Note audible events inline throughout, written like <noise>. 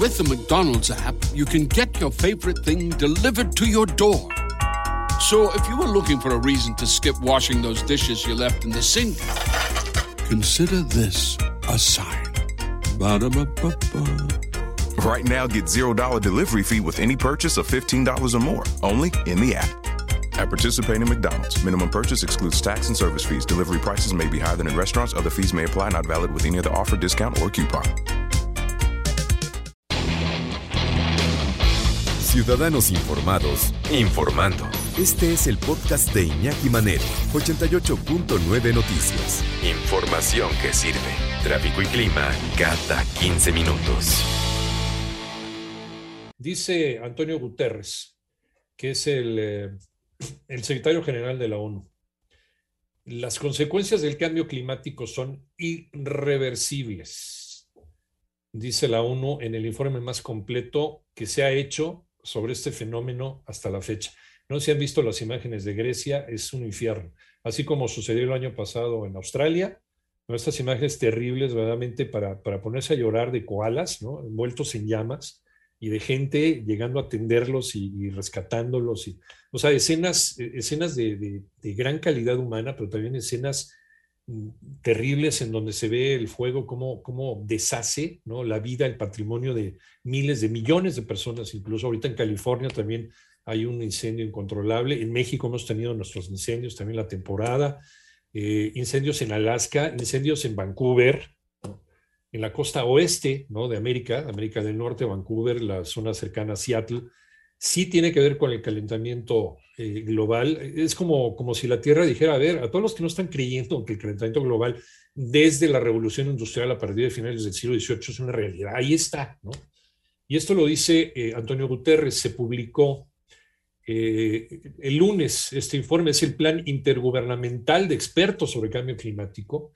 With the McDonald's app, you can get your favorite thing delivered to your door. So if you were looking for a reason to skip washing those dishes you left in the sink, consider this a sign. Ba-da-ba-ba-ba. Right now, get $0 delivery fee with any purchase of $15 or more, only in the app. At participating McDonald's, minimum purchase excludes tax and service fees. Delivery prices may be higher than in restaurants. Other fees may apply, not valid with any other offer, discount, or coupon. Ciudadanos informados, informando. Este es el podcast de Iñaki Manero, 88.9 Noticias. Información que sirve. Tráfico y clima cada 15 minutos. Dice Antonio Guterres, que es el, eh, el secretario general de la ONU, las consecuencias del cambio climático son irreversibles, dice la ONU en el informe más completo que se ha hecho sobre este fenómeno hasta la fecha. No se han visto las imágenes de Grecia, es un infierno. Así como sucedió el año pasado en Australia, ¿no? estas imágenes terribles, verdaderamente, para, para ponerse a llorar de koalas, ¿no? envueltos en llamas, y de gente llegando a atenderlos y, rescatándolos. Y, o sea, escenas, escenas de, de, de, gran calidad humana, pero también escenas terribles en donde se ve el fuego, cómo, deshace ¿no? la vida, el patrimonio de miles, de millones de personas. Incluso ahorita en California también hay un incendio incontrolable. En México hemos tenido nuestros incendios también la temporada. Eh, incendios en Alaska, incendios en Vancouver, en la costa oeste ¿no? de América, América del Norte, Vancouver, la zona cercana a Seattle, sí tiene que ver con el calentamiento eh, global. Es como, como si la Tierra dijera, a ver, a todos los que no están creyendo que el calentamiento global desde la revolución industrial a partir de finales del siglo XVIII es una realidad, ahí está, ¿no? Y esto lo dice eh, Antonio Guterres, se publicó eh, el lunes, este informe es el Plan Intergubernamental de Expertos sobre Cambio Climático,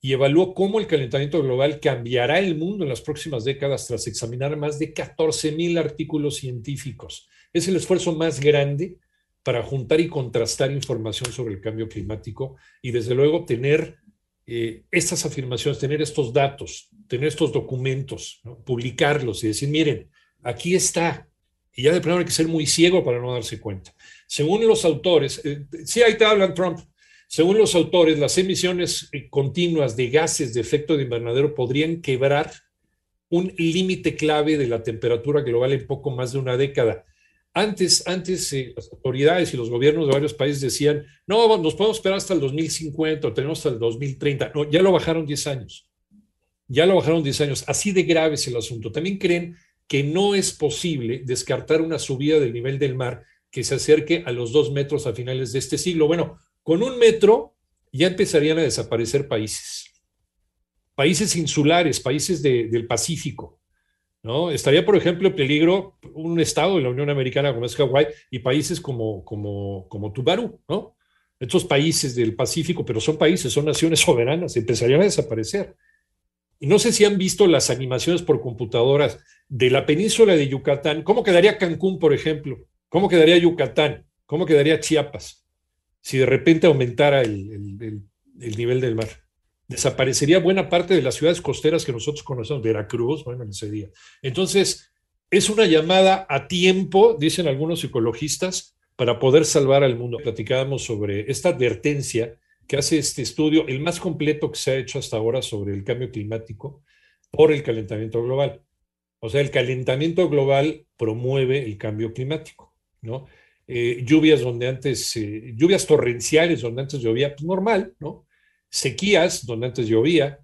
y evaluó cómo el calentamiento global cambiará el mundo en las próximas décadas tras examinar más de 14 mil artículos científicos. Es el esfuerzo más grande para juntar y contrastar información sobre el cambio climático y desde luego tener eh, estas afirmaciones, tener estos datos, tener estos documentos, publicarlos y decir, miren, aquí está. Y ya de primero hay que ser muy ciego para no darse cuenta. Según los autores, eh, sí, ahí te hablan Trump, según los autores, las emisiones eh, continuas de gases de efecto de invernadero podrían quebrar un límite clave de la temperatura global en poco más de una década. Antes, antes eh, las autoridades y los gobiernos de varios países decían, no, nos podemos esperar hasta el 2050 o tenemos hasta el 2030. No, ya lo bajaron 10 años. Ya lo bajaron 10 años. Así de grave es el asunto. También creen que no es posible descartar una subida del nivel del mar que se acerque a los dos metros a finales de este siglo. Bueno, con un metro ya empezarían a desaparecer países. Países insulares, países de, del Pacífico. ¿no? Estaría, por ejemplo, en peligro un estado de la Unión Americana como es Hawái y países como, como, como Tuvalu, ¿no? Estos países del Pacífico, pero son países, son naciones <laughs> soberanas, empezarían a desaparecer. Y no sé si han visto las animaciones por computadoras de la península de Yucatán. ¿Cómo quedaría Cancún, por ejemplo? ¿Cómo quedaría Yucatán? ¿Cómo quedaría Chiapas? Si de repente aumentara el, el, el, nivel del mar. Desaparecería buena parte de las ciudades costeras que nosotros conocemos, Veracruz, bueno, en ese día. Entonces, es una llamada a tiempo, dicen algunos psicologistas, para poder salvar al mundo. Platicábamos sobre esta advertencia que hace este estudio, el más completo que se ha hecho hasta ahora sobre el cambio climático por el calentamiento global. O sea, el calentamiento global promueve el cambio climático, ¿no? Eh, lluvias donde antes, eh, lluvias torrenciales donde antes llovía, pues normal, ¿no? Sequías donde antes llovía,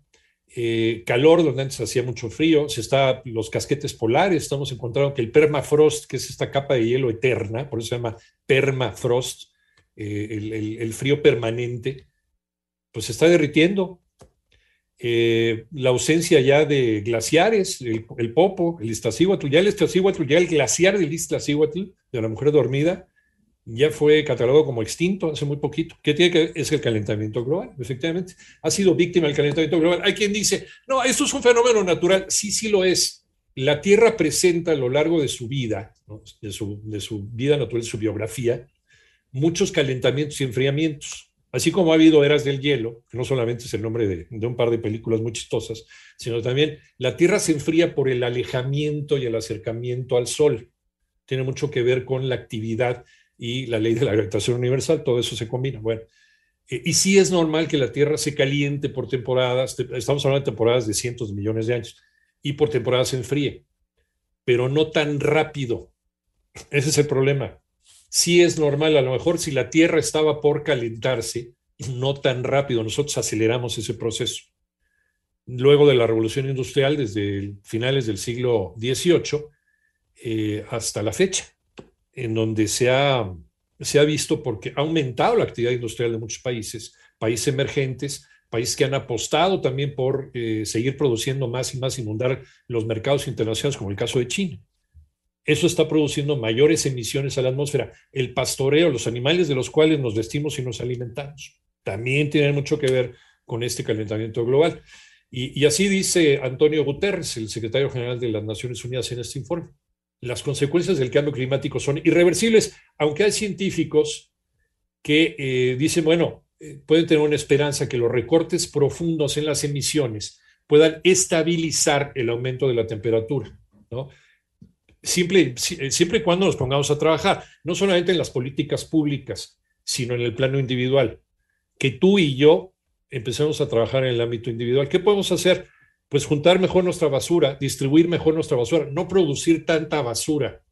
eh, calor donde antes hacía mucho frío, se está los casquetes polares, estamos encontrando que el permafrost, que es esta capa de hielo eterna, por eso se llama permafrost, el, el, frío permanente, pues se está derritiendo. La ausencia ya de glaciares, el, el Popo, el Iztaccíhuatl, ya el Iztaccíhuatl, ya el glaciar del Iztaccíhuatl, de la mujer dormida, ya fue catalogado como extinto hace muy poquito. ¿Qué tiene que ver? Es el calentamiento global, efectivamente. Ha sido víctima del calentamiento global. Hay quien dice, no, esto es un fenómeno natural. Sí, sí lo es. La Tierra presenta a lo largo de su vida, de, su, de su vida natural, su biografía, muchos calentamientos y enfriamientos. Así como ha habido eras del hielo, que no solamente es el nombre de, de, un par de películas muy chistosas, sino también la Tierra se enfría por el alejamiento y el acercamiento al Sol. Tiene mucho que ver con la actividad y la ley de la gravitación universal, todo eso se combina. Bueno, eh, y sí es normal que la Tierra se caliente por temporadas, estamos hablando de temporadas de cientos de millones de años, y por temporadas se enfríe, pero no tan rápido. Ese es el problema sí es normal, a lo mejor si la Tierra estaba por calentarse, no tan rápido, nosotros aceleramos ese proceso. Luego de la revolución industrial, desde finales del siglo XVIII eh, hasta la fecha, en donde se ha, se ha visto porque ha aumentado la actividad industrial de muchos países, países emergentes, países que han apostado también por eh, seguir produciendo más y más, inundar los mercados internacionales, como el caso de China eso está produciendo mayores emisiones a la atmósfera. El pastoreo, los animales de los cuales nos vestimos y nos alimentamos, también tienen mucho que ver con este calentamiento global. Y, así dice Antonio Guterres, el secretario general de las Naciones Unidas en este informe. Las consecuencias del cambio climático son irreversibles, aunque hay científicos que eh, dicen, bueno, eh, pueden tener una esperanza que los recortes profundos en las emisiones puedan estabilizar el aumento de la temperatura, ¿no? Simple, eh, siempre y cuando nos pongamos a trabajar, no solamente en las políticas públicas, sino en el plano individual. Que tú y yo empecemos a trabajar en el ámbito individual. ¿Qué podemos hacer? Pues juntar mejor nuestra basura, distribuir mejor nuestra basura, no producir tanta basura.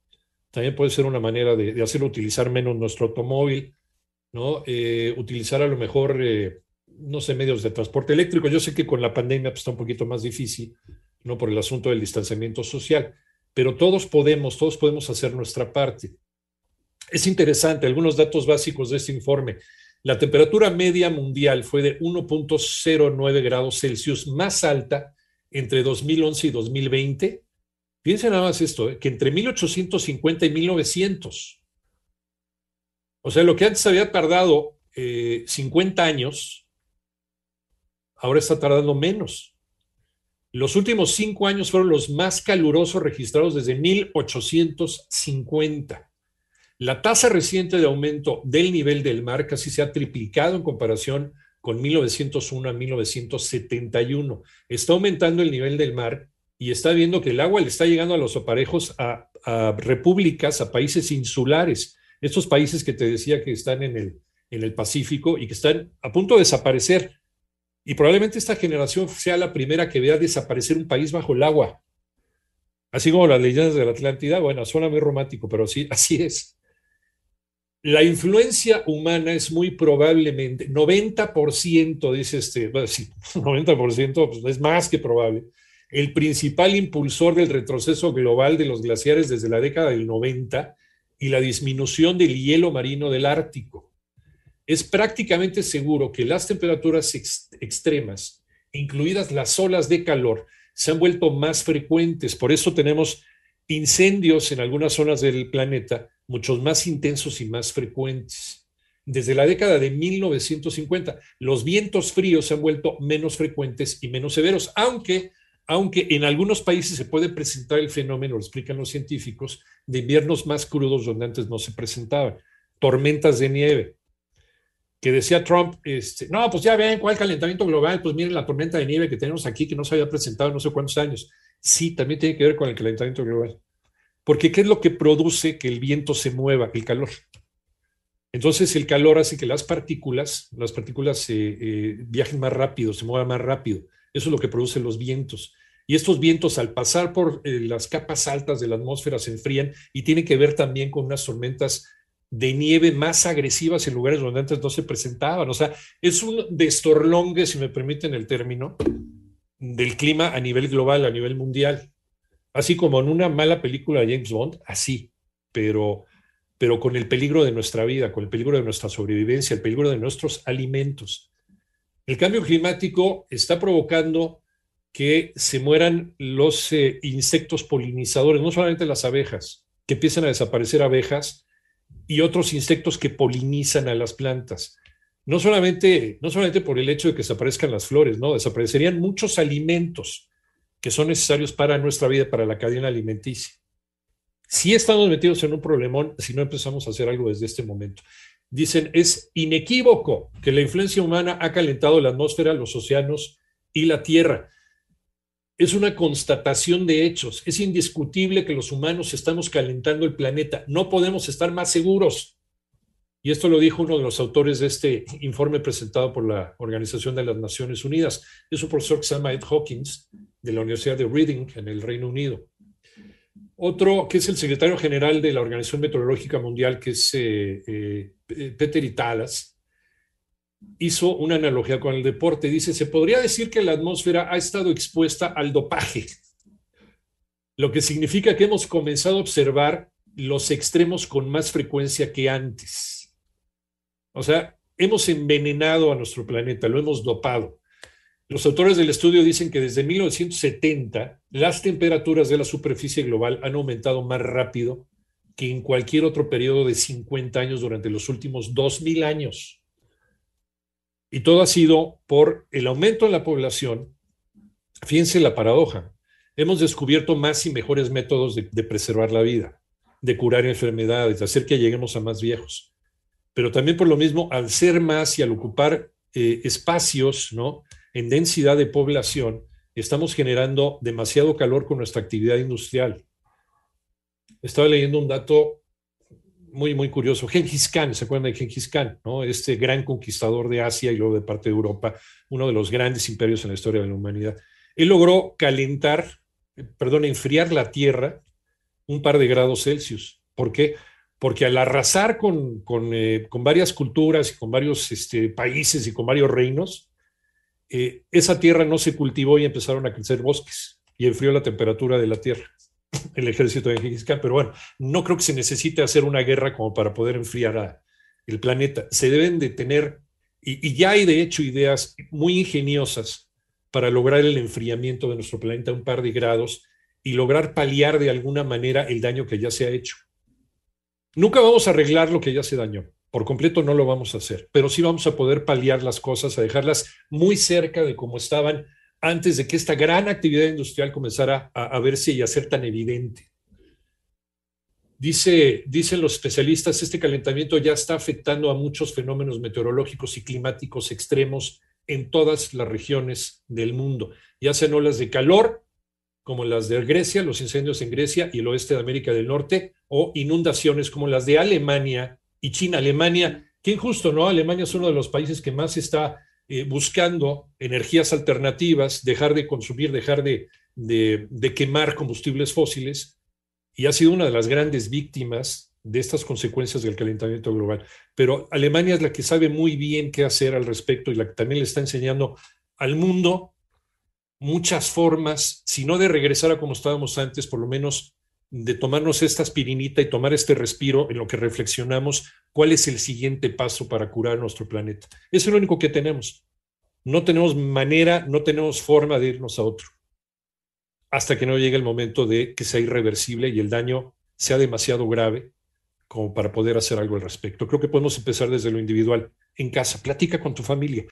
También puede ser una manera de, hacer utilizar menos nuestro automóvil, ¿no? Eh, utilizar a lo mejor, eh, no sé, medios de transporte eléctrico. Yo sé que con la pandemia pues, está un poquito más difícil, ¿no? Por el asunto del distanciamiento social pero todos podemos, todos podemos hacer nuestra parte. Es interesante, algunos datos básicos de este informe. La temperatura media mundial fue de 1.09 grados Celsius, más alta entre 2011 y 2020. Piensen nada más esto, ¿eh? que entre 1850 y 1900. O sea, lo que antes había tardado 50 eh, años, ahora está tardando menos. Los últimos cinco años fueron los más calurosos registrados desde 1850. La tasa reciente de aumento del nivel del mar casi se ha triplicado en comparación con 1901 a 1971. Está aumentando el nivel del mar y está viendo que el agua le está llegando a los aparejos a, repúblicas, a países insulares, estos países que te decía que están en el, en el Pacífico y que están a punto de desaparecer. Y probablemente esta generación sea la primera que vea desaparecer un país bajo el agua. Así como las leyendas de la Atlántida, bueno, suena muy romántico, pero sí, así es. La influencia humana es muy probablemente, 90%, dice este, sí, <laughs> 90% pues es más que probable, el principal impulsor del retroceso global de los glaciares desde la década del 90 y la disminución del hielo marino del Ártico es prácticamente seguro que las temperaturas extremas, incluidas las olas de calor, se han vuelto más frecuentes. Por eso tenemos incendios en algunas zonas del planeta muchos más intensos y más frecuentes. Desde la década de 1950, los vientos fríos se han vuelto menos frecuentes y menos severos, aunque, aunque en algunos países se puede presentar el fenómeno, lo explican los científicos, de inviernos más crudos donde antes no se presentaban, tormentas de nieve que decía Trump, este, no, pues ya ven cuál calentamiento global, pues miren la tormenta de nieve que tenemos aquí que no se había presentado en no sé cuántos años. Sí, también tiene que ver con el calentamiento global. Porque ¿qué es lo que produce que el viento se mueva? El calor. Entonces el calor hace que las partículas, las partículas eh, eh, viajen más rápido, se muevan más rápido. Eso es lo que produce los vientos. Y estos vientos al pasar por eh, las capas altas de la atmósfera se enfrían y tiene que ver también con unas tormentas de nieve más agresivas en lugares donde antes no se presentaban. O sea, es un destorlongue, si me permiten el término, del clima a nivel global, a nivel mundial. Así como en una mala película de James Bond, así, pero, pero con el peligro de nuestra vida, con el peligro de nuestra sobrevivencia, el peligro de nuestros alimentos. El cambio climático está provocando que se mueran los eh, insectos polinizadores, no solamente las abejas, que empiezan a desaparecer abejas, y otros insectos que polinizan a las plantas. No solamente, no solamente por el hecho de que desaparezcan las flores, no, desaparecerían muchos alimentos que son necesarios para nuestra vida, para la cadena alimenticia. Si estamos metidos en un problemón si no empezamos a hacer algo desde este momento. Dicen, es inequívoco que la influencia humana ha calentado la atmósfera, los océanos y la Tierra. Es una constatación de hechos. Es indiscutible que los humanos estamos calentando el planeta. No podemos estar más seguros. Y esto lo dijo uno de los autores de este informe presentado por la Organización de las Naciones Unidas. Es un profesor que se llama Ed Hawkins, de la Universidad de Reading, en el Reino Unido. Otro, que es el secretario general de la Organización Meteorológica Mundial, que es eh, eh, Peter Italas, hizo una analogía con el deporte. Dice, se podría decir que la atmósfera ha estado expuesta al dopaje, lo que significa que hemos comenzado a observar los extremos con más frecuencia que antes. O sea, hemos envenenado a nuestro planeta, lo hemos dopado. Los autores del estudio dicen que desde 1970 las temperaturas de la superficie global han aumentado más rápido que en cualquier otro periodo de 50 años durante los últimos 2.000 años. Y todo ha sido por el aumento en la población. Fíjense la paradoja. Hemos descubierto más y mejores métodos de, preservar la vida, de curar enfermedades, de hacer que lleguemos a más viejos. Pero también por lo mismo, al ser más y al ocupar eh, espacios, ¿no? en densidad de población, estamos generando demasiado calor con nuestra actividad industrial. Estaba leyendo un dato muy, muy curioso. Genghis Khan, ¿se acuerdan de Genghis Khan? Este gran conquistador de Asia y luego de parte de Europa, uno de los grandes imperios en la historia de la humanidad. Él logró calentar, perdón, enfriar la Tierra un par de grados Celsius. ¿Por qué? Porque al arrasar con, con, eh, con varias culturas y con varios este, países y con varios reinos, eh, esa tierra no se cultivó y empezaron a crecer bosques y enfrió la temperatura de la tierra. <laughs> El ejército de Genghis Khan, pero bueno, no creo que se necesite hacer una guerra como para poder enfriar el planeta. Se deben de tener, y, y ya hay de hecho ideas muy ingeniosas para lograr el enfriamiento de nuestro planeta a un par de grados y lograr paliar de alguna manera el daño que ya se ha hecho. Nunca vamos a arreglar lo que ya se dañó, por completo no lo vamos a hacer, pero sí vamos a poder paliar las cosas, a dejarlas muy cerca de como estaban antes de que esta gran actividad industrial comenzara a, verse y a ser tan evidente. Dice, dicen los especialistas, este calentamiento ya está afectando a muchos fenómenos meteorológicos y climáticos extremos en todas las regiones del mundo, ya sean olas de calor, como las de Grecia, los incendios en Grecia y el oeste de América del Norte, o inundaciones como las de Alemania y China, Alemania, qué injusto, ¿no? Alemania es uno de los países que más está eh, buscando energías alternativas, dejar de consumir, dejar de, de, quemar combustibles fósiles, y ha sido una de las grandes víctimas de estas consecuencias del calentamiento global. Pero Alemania es la que sabe muy bien qué hacer al respecto y la que también le está enseñando al mundo muchas formas, si no de regresar a como estábamos antes, por lo menos de tomarnos esta aspirinita y tomar este respiro en lo que reflexionamos cuál es el siguiente paso para curar nuestro planeta. Es lo único que tenemos. No tenemos manera, no tenemos forma de irnos a otro hasta que no llegue el momento de que sea irreversible y el daño sea demasiado grave como para poder hacer algo al respecto. Creo que podemos empezar desde lo individual, en casa. Platica con tu familia.